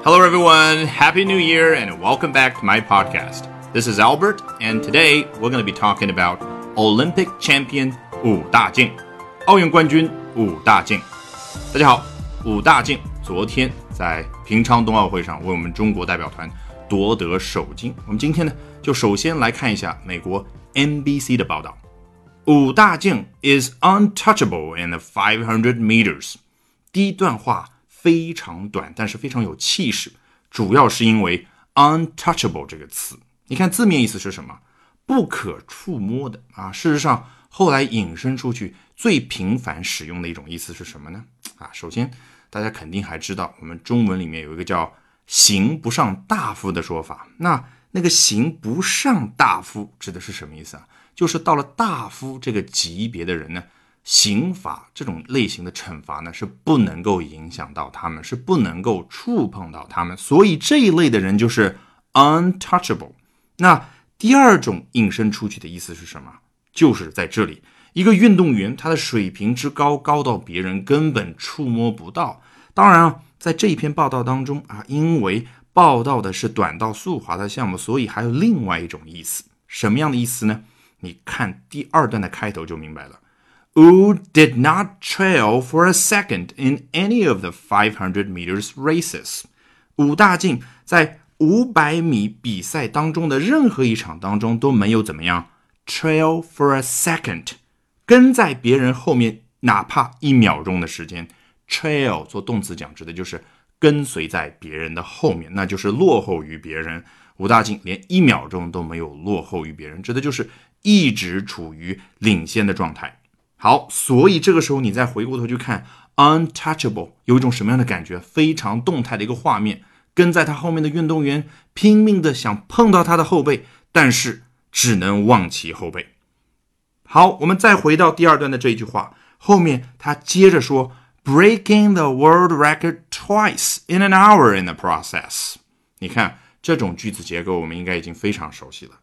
Hello, everyone. Happy New Year, and welcome back to my podcast. This is Albert, and today we're going to be talking about Olympic champion 武大靖，奥运冠军武大靖。大家好，武大靖昨天在平昌冬奥会上为我们中国代表团夺得首金。我们今天呢，就首先来看一下美国 NBC 的报道。武大靖 is untouchable in the 500 meters。第一段话。 非常短，但是非常有气势，主要是因为 untouchable 这个词，你看字面意思是什么？不可触摸的啊。事实上，后来引申出去最频繁使用的一种意思是什么呢？啊，首先大家肯定还知道，我们中文里面有一个叫“刑不上大夫”的说法。那那个“刑不上大夫”指的是什么意思啊？就是到了大夫这个级别的人呢？刑法这种类型的惩罚呢，是不能够影响到他们，是不能够触碰到他们，所以这一类的人就是 untouchable。那第二种引申出去的意思是什么？就是在这里，一个运动员他的水平之高，高到别人根本触摸不到。当然啊，在这一篇报道当中啊，因为报道的是短道速滑的项目，所以还有另外一种意思。什么样的意思呢？你看第二段的开头就明白了。Wu did not trail for a second in any of the 500 meters races。武大靖在五百米比赛当中的任何一场当中都没有怎么样 trail for a second，跟在别人后面哪怕一秒钟的时间。trail 做动词讲指的就是跟随在别人的后面，那就是落后于别人。武大靖连一秒钟都没有落后于别人，指的就是一直处于领先的状态。好，所以这个时候你再回过头去看 untouchable，有一种什么样的感觉？非常动态的一个画面，跟在他后面的运动员拼命的想碰到他的后背，但是只能望其后背。好，我们再回到第二段的这一句话后面，他接着说，breaking the world record twice in an hour in the process。你看这种句子结构，我们应该已经非常熟悉了。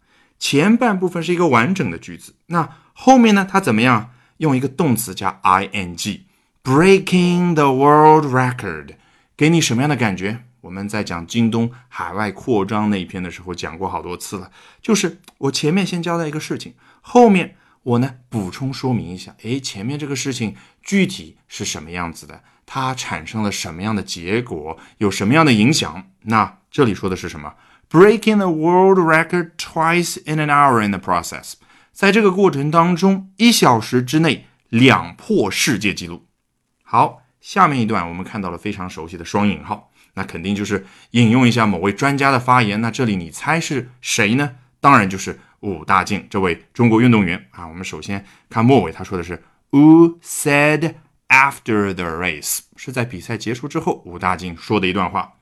前半部分是一个完整的句子，那后面呢？它怎么样？用一个动词加 ing，breaking the world record，给你什么样的感觉？我们在讲京东海外扩张那一篇的时候讲过好多次了，就是我前面先交代一个事情，后面我呢补充说明一下，诶，前面这个事情具体是什么样子的，它产生了什么样的结果，有什么样的影响？那这里说的是什么？Breaking the world record twice in an hour in the process。在这个过程当中，一小时之内两破世界纪录。好，下面一段我们看到了非常熟悉的双引号，那肯定就是引用一下某位专家的发言。那这里你猜是谁呢？当然就是武大靖这位中国运动员啊。我们首先看末尾，他说的是 “Who said after the race，是在比赛结束之后，武大靖说的一段话。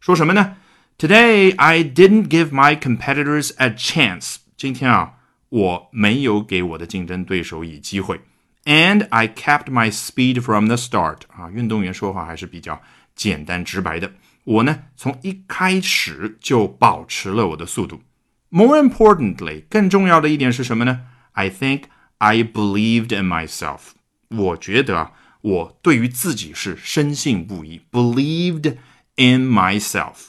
说什么呢？Today I didn't give my competitors a chance。今天啊。我没有给我的竞争对手以机会，and I kept my speed from the start。啊，运动员说话还是比较简单直白的。我呢，从一开始就保持了我的速度。More importantly，更重要的一点是什么呢？I think I believed in myself。我觉得啊，我对于自己是深信不疑，believed in myself。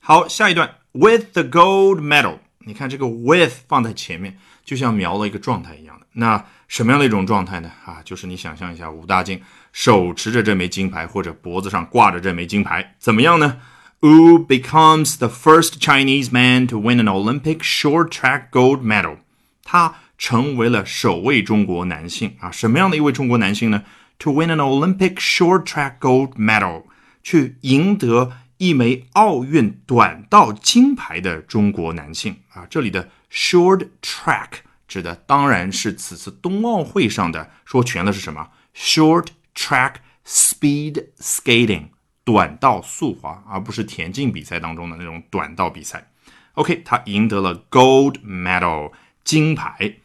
好，下一段，with the gold medal。你看这个 with 放在前面。就像描了一个状态一样的，那什么样的一种状态呢？啊，就是你想象一下，武大靖手持着这枚金牌，或者脖子上挂着这枚金牌，怎么样呢？Wu becomes the first Chinese man to win an Olympic short track gold medal。他成为了首位中国男性啊，什么样的一位中国男性呢？To win an Olympic short track gold medal，去赢得一枚奥运短道金牌的中国男性啊，这里的。Short track 指的当然是此次冬奥会上的，说全了是什么？Short track speed skating 短道速滑，而不是田径比赛当中的那种短道比赛。OK，他赢得了 gold medal 金牌。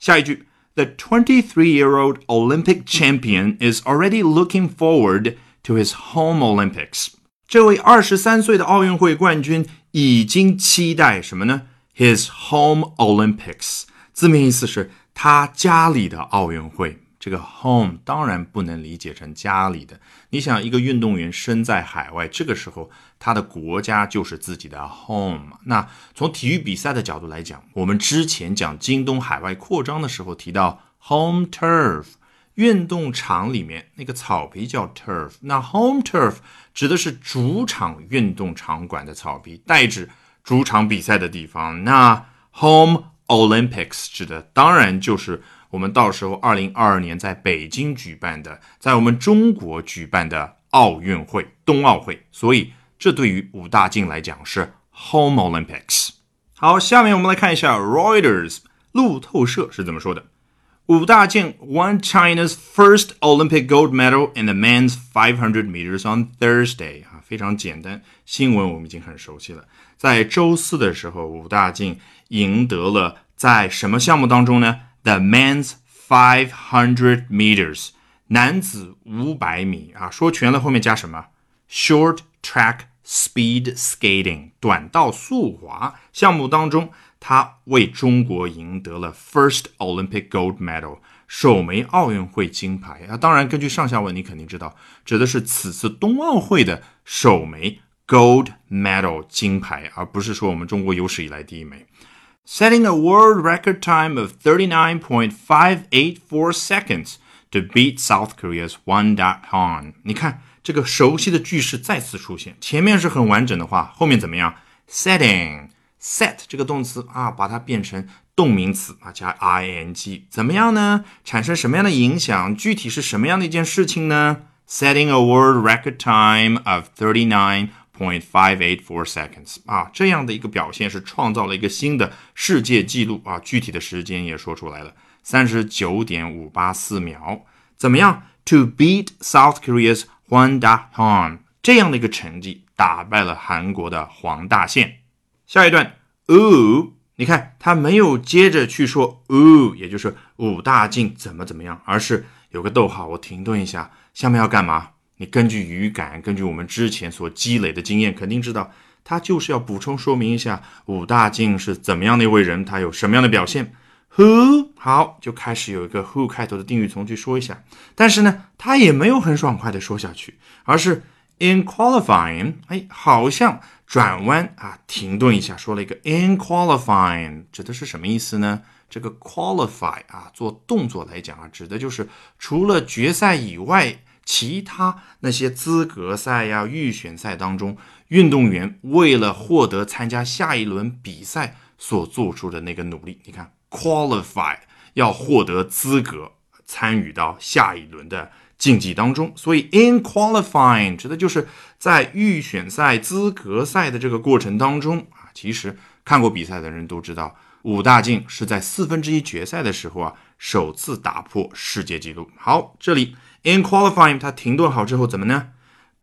下一句，The 23-year-old Olympic champion is already looking forward to his home Olympics。这位二十三岁的奥运会冠军已经期待什么呢 ？His home Olympics 字面意思是他家里的奥运会。这个 home 当然不能理解成家里的。你想，一个运动员身在海外，这个时候他的国家就是自己的 home。那从体育比赛的角度来讲，我们之前讲京东海外扩张的时候提到 home turf，运动场里面那个草皮叫 turf。那 home turf 指的是主场运动场馆的草皮，代指主场比赛的地方。那 home Olympics 指的当然就是我们到时候二零二二年在北京举办的，在我们中国举办的奥运会冬奥会，所以这对于武大靖来讲是 home Olympics。好，下面我们来看一下 Reuters 路透社是怎么说的。武大靖 won China's first Olympic gold medal in the men's 500 meters on Thursday 啊，非常简单，新闻我们已经很熟悉了。在周四的时候，武大靖赢得了。在什么项目当中呢？The men's five hundred meters，男子五百米啊。说全了后面加什么？Short track speed skating，短道速滑项目当中，他为中国赢得了 first Olympic gold medal，首枚奥运会金牌啊。当然，根据上下文，你肯定知道，指的是此次冬奥会的首枚 gold medal 金牌，而不是说我们中国有史以来第一枚。setting a world record time of 39.584 seconds to beat South Korea's Won Da-hon。你看这个熟悉的句式再次出现，前面是很完整的话，后面怎么样？setting set 这个动词啊，把它变成动名词啊，加 ing，怎么样呢？产生什么样的影响？具体是什么样的一件事情呢？Setting a world record time of 39. Point five eight four seconds 啊，这样的一个表现是创造了一个新的世界纪录啊！具体的时间也说出来了，三十九点五八四秒，怎么样？To beat South Korea's Hwang Da-hon 这样的一个成绩，打败了韩国的黄大宪。下一段，oo，你看他没有接着去说 oo，也就是武大靖怎么怎么样，而是有个逗号，我停顿一下，下面要干嘛？你根据语感，根据我们之前所积累的经验，肯定知道他就是要补充说明一下武大靖是怎么样的一位人，他有什么样的表现。Who 好，就开始有一个 who 开头的定语从句说一下，但是呢，他也没有很爽快的说下去，而是 in qualifying，哎，好像转弯啊，停顿一下，说了一个 in qualifying，指的是什么意思呢？这个 qualify 啊，做动作来讲啊，指的就是除了决赛以外。其他那些资格赛呀、预选赛当中，运动员为了获得参加下一轮比赛所做出的那个努力，你看，qualify 要获得资格参与到下一轮的竞技当中，所以 in qualifying 指的就是在预选赛、资格赛的这个过程当中啊。其实看过比赛的人都知道，武大靖是在四分之一决赛的时候啊，首次打破世界纪录。好，这里。In qualifying，他停顿好之后怎么呢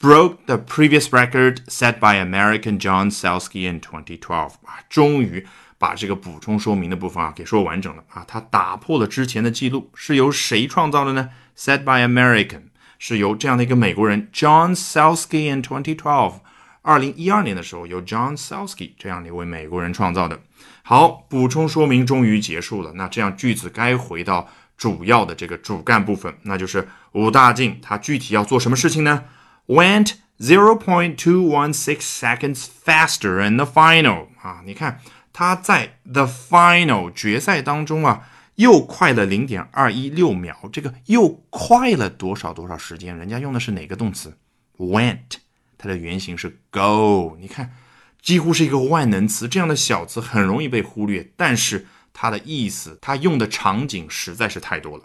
？Broke the previous record set by American John Selsky in 2012。啊，终于把这个补充说明的部分啊给说完整了啊。他打破了之前的记录，是由谁创造的呢？Set by American，是由这样的一个美国人 John Selsky in 2012。二零一二年的时候，由 John Selsky 这样的一位美国人创造的。好，补充说明终于结束了。那这样句子该回到。主要的这个主干部分，那就是武大靖，他具体要做什么事情呢？Went zero point two one six seconds faster in the final 啊！你看他在 the final 决赛当中啊，又快了零点二一六秒。这个又快了多少多少时间？人家用的是哪个动词？Went，它的原型是 go。你看，几乎是一个万能词，这样的小词很容易被忽略，但是。它的意思，它用的场景实在是太多了。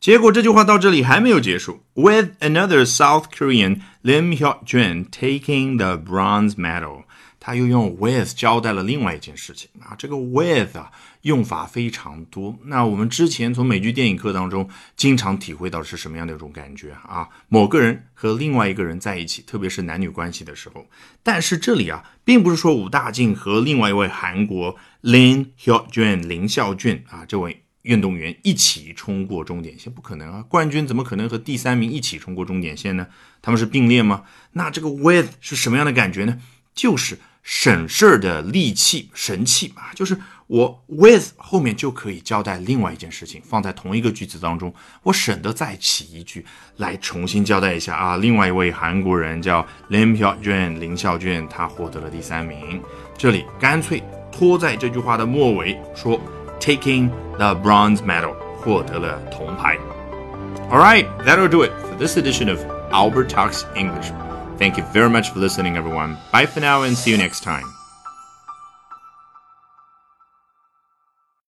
结果这句话到这里还没有结束。With another South Korean Lim Hyo Jun taking the bronze medal，他又用 with 交代了另外一件事情啊。这个 with 啊，用法非常多。那我们之前从美剧电影课当中经常体会到是什么样的一种感觉啊？某个人和另外一个人在一起，特别是男女关系的时候。但是这里啊，并不是说武大靖和另外一位韩国。Lin Hyojun 林孝俊啊，这位运动员一起冲过终点线，不可能啊！冠军怎么可能和第三名一起冲过终点线呢？他们是并列吗？那这个 with 是什么样的感觉呢？就是省事儿的利器、神器啊！就是我 with 后面就可以交代另外一件事情，放在同一个句子当中，我省得再起一句来重新交代一下啊。另外一位韩国人叫 Lim Hyojun 林孝俊，他获得了第三名。这里干脆拖在这句话的末尾说 taking the bronze medal 获得了铜牌。All right, that'll do it for this edition of Albert Talks English. Thank you very much for listening, everyone. Bye for now and see you next time.